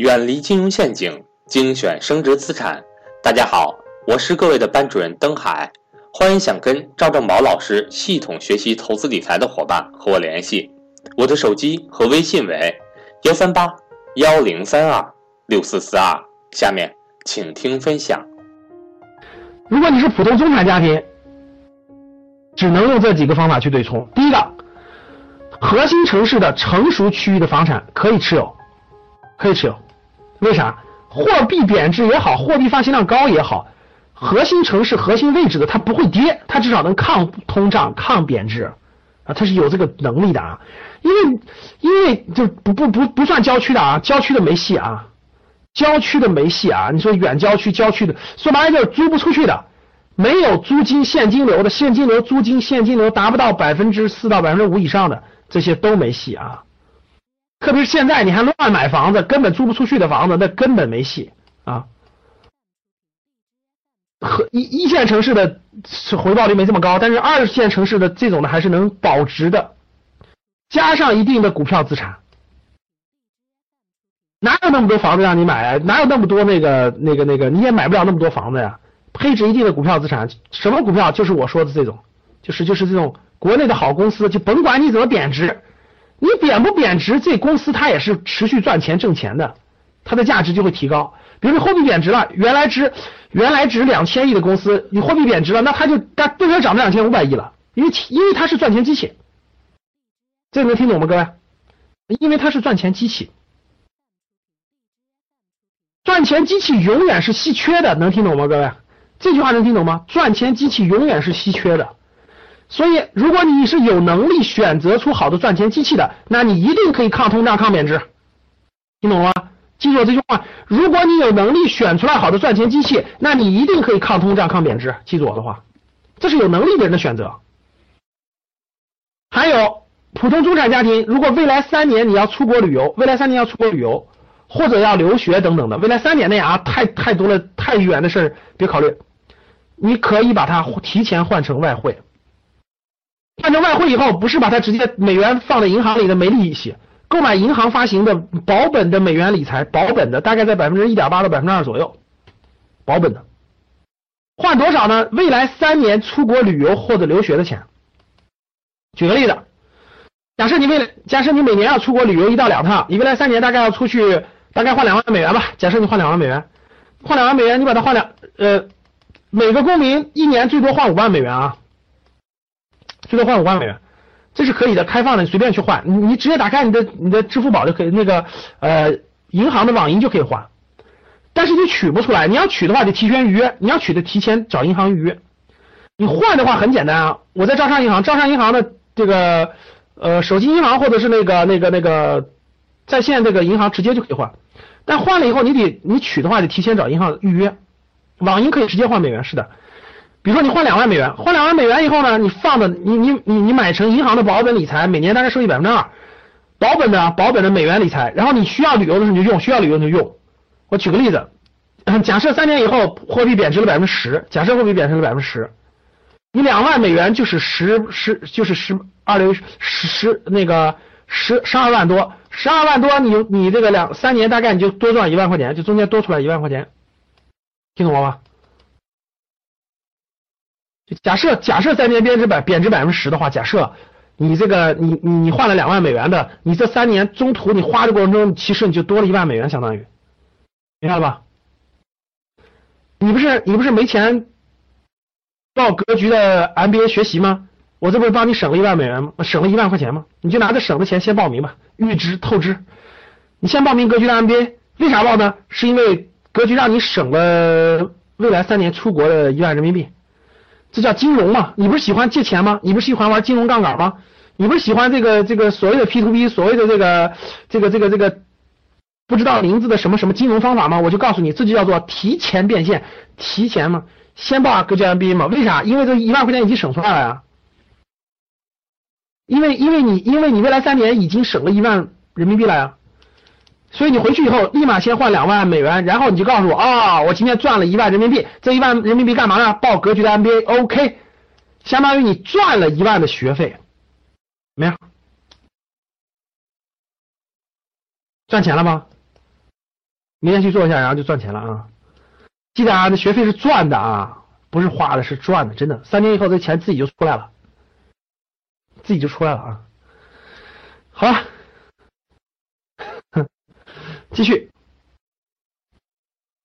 远离金融陷阱，精选升值资产。大家好，我是各位的班主任登海，欢迎想跟赵正宝老师系统学习投资理财的伙伴和我联系，我的手机和微信为幺三八幺零三二六四四二。下面请听分享。如果你是普通中产家庭，只能用这几个方法去对冲。第一个，核心城市的成熟区域的房产可以持有，可以持有。为啥？货币贬值也好，货币发行量高也好，核心城市、核心位置的它不会跌，它至少能抗通胀、抗贬值啊，它是有这个能力的啊。因为因为就不不不不算郊区的啊，郊区的没戏啊，郊区的没戏啊。你说远郊区、郊区的，说白了就是租不出去的，没有租金现金流的，现金流、租金、现金流达不到百分之四到百分之五以上的，这些都没戏啊。特别是现在，你还乱买房子，根本租不出去的房子，那根本没戏啊。和一一线城市的回报率没这么高，但是二线城市的这种的还是能保值的，加上一定的股票资产，哪有那么多房子让你买啊？哪有那么多那个那个那个？你也买不了那么多房子呀。配置一定的股票资产，什么股票？就是我说的这种，就是就是这种国内的好公司，就甭管你怎么贬值。你贬不贬值，这公司它也是持续赚钱挣钱的，它的价值就会提高。比如说货币贬值了，原来值原来值两千亿的公司，你货币贬值了，那它就它顿时涨到两千五百亿了，因为因为它是赚钱机器。这能听懂吗，各位？因为它是赚钱机器，赚钱机器永远是稀缺的，能听懂吗，各位？这句话能听懂吗？赚钱机器永远是稀缺的。所以，如果你是有能力选择出好的赚钱机器的，那你一定可以抗通胀、抗贬值，听懂了吗？记住我这句话：如果你有能力选出来好的赚钱机器，那你一定可以抗通胀、抗贬值。记住我的话，这是有能力的人的选择。还有普通中产家庭，如果未来三年你要出国旅游，未来三年要出国旅游或者要留学等等的，未来三年内啊，太太多了，太远的事儿别考虑，你可以把它提前换成外汇。换成外汇以后，不是把它直接美元放在银行里的没利息，购买银行发行的保本的美元理财，保本的大概在百分之一点八到百分之二左右，保本的。换多少呢？未来三年出国旅游或者留学的钱。举个例子，假设你未来，假设你每年要出国旅游一到两趟，你未来三年大概要出去，大概换两万美元吧。假设你换两万美元，换两万美元，你把它换两，呃，每个公民一年最多换五万美元啊。最多换五万美元，这是可以的，开放的，你随便去换，你你直接打开你的你的支付宝就可以，那个呃银行的网银就可以换，但是你取不出来，你要取的话得提前预约，你要取的提前找银行预约。你换的话很简单啊，我在招商银行，招商银行的这个呃手机银行或者是那个那个那个在线这个银行直接就可以换，但换了以后你得你取的话得提前找银行预约，网银可以直接换美元，是的。比如说你换两万美元，换两万美元以后呢，你放的你你你你买成银行的保本理财，每年大概收益百分之二，保本的保本的美元理财，然后你需要旅游的时候你就用，需要旅游你就用。我举个例子，假设三年以后货币贬值了百分之十，假设货币贬值了百分之十，你两万美元就是十十就是十二六十十那个十十二万多，十二万多你你这个两三年大概你就多赚一万块钱，就中间多出来一万块钱，听懂了吗？假设假设三年贬值百贬值百分之十的话，假设你这个你你你换了两万美元的，你这三年中途你花的过程中，其实你就多了一万美元，相当于，明白了吧？你不是你不是没钱报格局的 MBA 学习吗？我这不是帮你省了一万美元吗？省了一万块钱吗？你就拿着省的钱先报名吧，预支透支，你先报名格局的 MBA，为啥报呢？是因为格局让你省了未来三年出国的一万人民币。这叫金融嘛？你不是喜欢借钱吗？你不是喜欢玩金融杠杆吗？你不是喜欢这个这个所谓的 P to P，所谓的这个这个这个这个不知道名字的什么什么金融方法吗？我就告诉你，这就叫做提前变现，提前嘛，先报格局 MBA 嘛？为啥？因为这一万块钱已经省出来了呀。因为因为你因为你未来三年已经省了一万人民币了呀。所以你回去以后，立马先换两万美元，然后你就告诉我啊，我今天赚了一万人民币，这一万人民币干嘛呢？报格局的 MBA，OK，相当于你赚了一万的学费，没有？赚钱了吗？明天去做一下，然后就赚钱了啊！记得啊，那学费是赚的啊，不是花的，是赚的，真的。三年以后这钱自己就出来了，自己就出来了啊！好了，继续。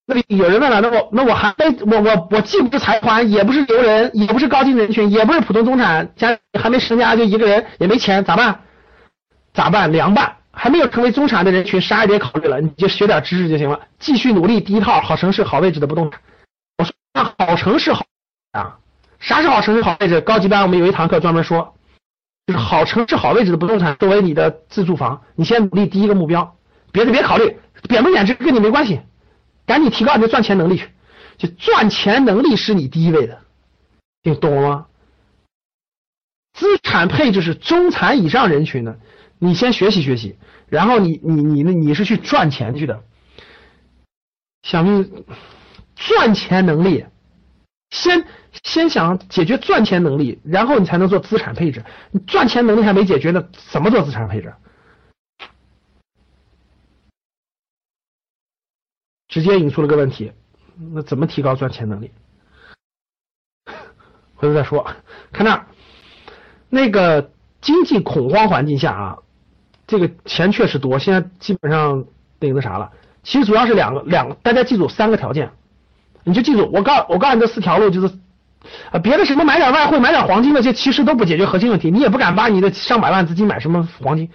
那里有人问了，那我那我还没我我我既不是财团，也不是牛人，也不是高净人群，也不是普通中产，家里还没成家就一个人，也没钱，咋办？咋办？凉拌。还没有成为中产的人群，啥也别考虑了，你就学点知识就行了，继续努力。第一套好城市、好位置的不动产。我说那好城市好啊，啥是好城市、好位置？高级班我们有一堂课专门说，就是好城市、好位置的不动产作为你的自住房，你先努力第一个目标，别的别考虑，贬不贬值跟你没关系，赶紧提高你的赚钱能力去，就赚钱能力是你第一位的，你懂了吗？资产配置是中产以上人群的。你先学习学习，然后你你你你是去赚钱去的，想赚钱能力，先先想解决赚钱能力，然后你才能做资产配置。你赚钱能力还没解决呢，怎么做资产配置？直接引出了个问题，那怎么提高赚钱能力？回头再说。看那那个经济恐慌环境下啊。这个钱确实多，现在基本上那个那啥了。其实主要是两个两个，大家记住三个条件，你就记住我告我告诉你这四条路就是啊，别的什么买点外汇、买点黄金那些，其实都不解决核心问题。你也不敢把你的上百万资金买什么黄金。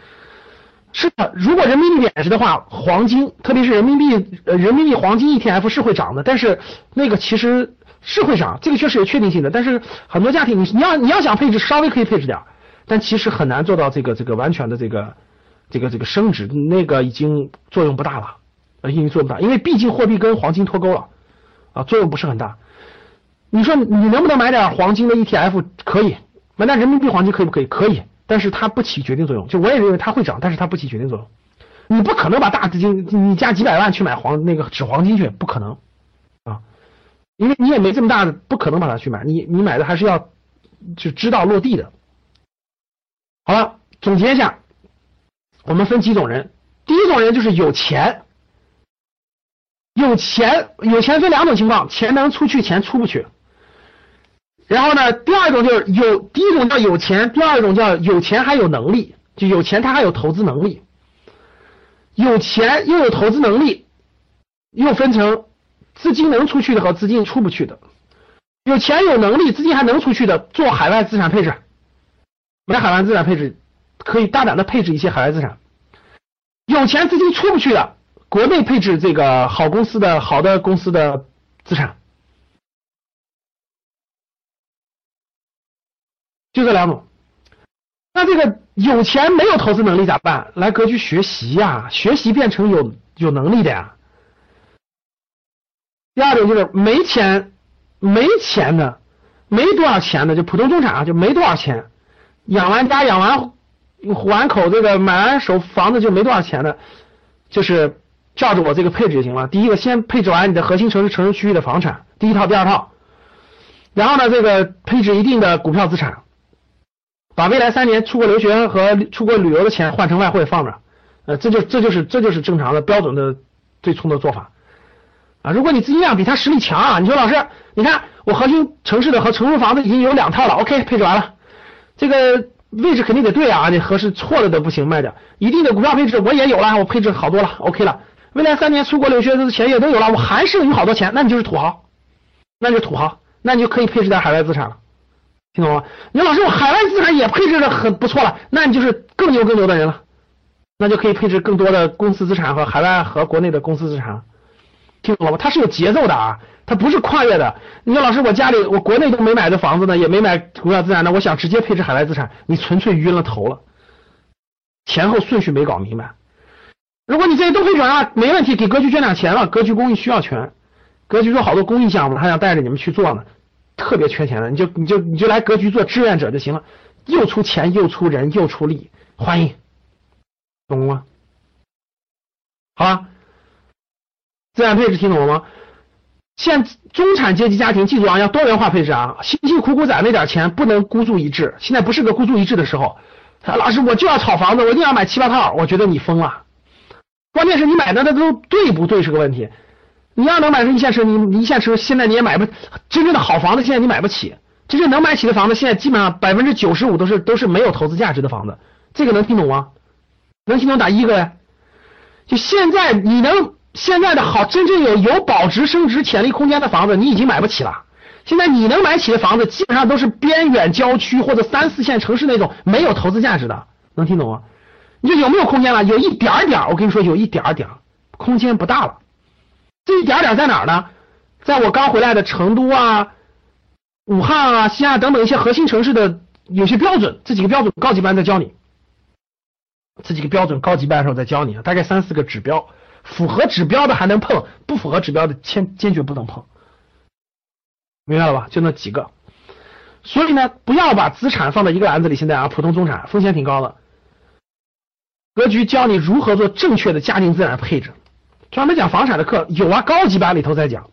是的，如果人民币贬值的话，黄金，特别是人民币呃人民币黄金 ETF 是会涨的，但是那个其实是会涨，这个确实有确定性的。但是很多家庭你你要你要想配置，稍微可以配置点，但其实很难做到这个这个完全的这个。这个这个升值那个已经作用不大了，已经作用不大，因为毕竟货币跟黄金脱钩了啊，作用不是很大。你说你能不能买点黄金的 ETF？可以，买点人民币黄金可以不可以？可以，但是它不起决定作用。就我也认为它会涨，但是它不起决定作用。你不可能把大资金，你加几百万去买黄那个纸黄金去，不可能啊，因为你也没这么大的，不可能把它去买。你你买的还是要就知道落地的。好了，总结一下。我们分几种人，第一种人就是有钱，有钱有钱分两种情况，钱能出去，钱出不去。然后呢，第二种就是有，第一种叫有钱，第二种叫有钱还有能力，就有钱他还有投资能力，有钱又有投资能力，又分成资金能出去的和资金出不去的。有钱有能力，资金还能出去的，做海外资产配置，买海外资产配置。可以大胆的配置一些海外资产，有钱资金出不去的，国内配置这个好公司的好的公司的资产，就这两种。那这个有钱没有投资能力咋办？来格局学习呀，学习变成有有能力的呀。第二种就是没钱没钱的，没多少钱的，就普通中产啊，就没多少钱，养完家养完。还口这个买完手房子就没多少钱的，就是照着我这个配置就行了。第一个先配置完你的核心城市城市区域的房产，第一套第二套，然后呢这个配置一定的股票资产，把未来三年出国留学和出国旅游的钱换成外汇放着，呃这就这就是这就是正常的标准的对冲的做法啊。如果你资金量比他实力强啊，你说老师，你看我核心城市的和城市房子已经有两套了，OK 配置完了，这个。位置肯定得对啊，你合适错了的不行，卖掉。一定的股票配置我也有了，我配置好多了，OK 了。未来三年出国留学的钱也都有了，我还剩余好多钱，那你就是土豪，那就土豪，那你就可以配置点海外资产了，听懂吗？你说老师我海外资产也配置的很不错了，那你就是更牛更牛的人了，那就可以配置更多的公司资产和海外和国内的公司资产，听懂了吗？它是有节奏的啊。它不是跨越的。你说老师，我家里我国内都没买的房子呢，也没买股票资产呢，我想直接配置海外资产，你纯粹晕了头了，前后顺序没搞明白。如果你这些都配置完了，没问题，给格局捐点钱了。格局公益需要钱，格局做好多公益项目，他想带着你们去做呢，特别缺钱的，你就你就你就来格局做志愿者就行了，又出钱又出人又出力，欢迎，懂了吗？好了，资产配置听懂了吗？现中产阶级家庭，记住啊，要多元化配置啊！辛辛苦苦攒那点钱不能孤注一掷，现在不是个孤注一掷的时候。老师，我就要炒房子，我一定要买七八套，我觉得你疯了。关键是你买的那都对不对是个问题。你要能买上一线城市，你一线城市现在你也买不真正的好房子，现在你买不起。真正能买起的房子，现在基本上百分之九十五都是都是没有投资价值的房子。这个能听懂吗？能听懂打一个呗？就现在你能现在的好，真正有有保值升值潜力空间的房子，你已经买不起了。现在你能买起的房子，基本上都是边远郊区或者三四线城市那种没有投资价值的。能听懂吗？你说有没有空间了？有一点点，我跟你说有一点点，空间不大了。这一点点在哪儿呢？在我刚回来的成都啊、武汉啊、西安等等一些核心城市的有些标准，这几个标准高级班在教你。这几个标准高级班的时候再教你，大概三四个指标，符合指标的还能碰，不符合指标的坚坚决不能碰，明白了吧？就那几个，所以呢，不要把资产放在一个篮子里。现在啊，普通中产风险挺高的。格局教你如何做正确的家庭资产配置，专门讲房产的课有啊，高级班里头在讲。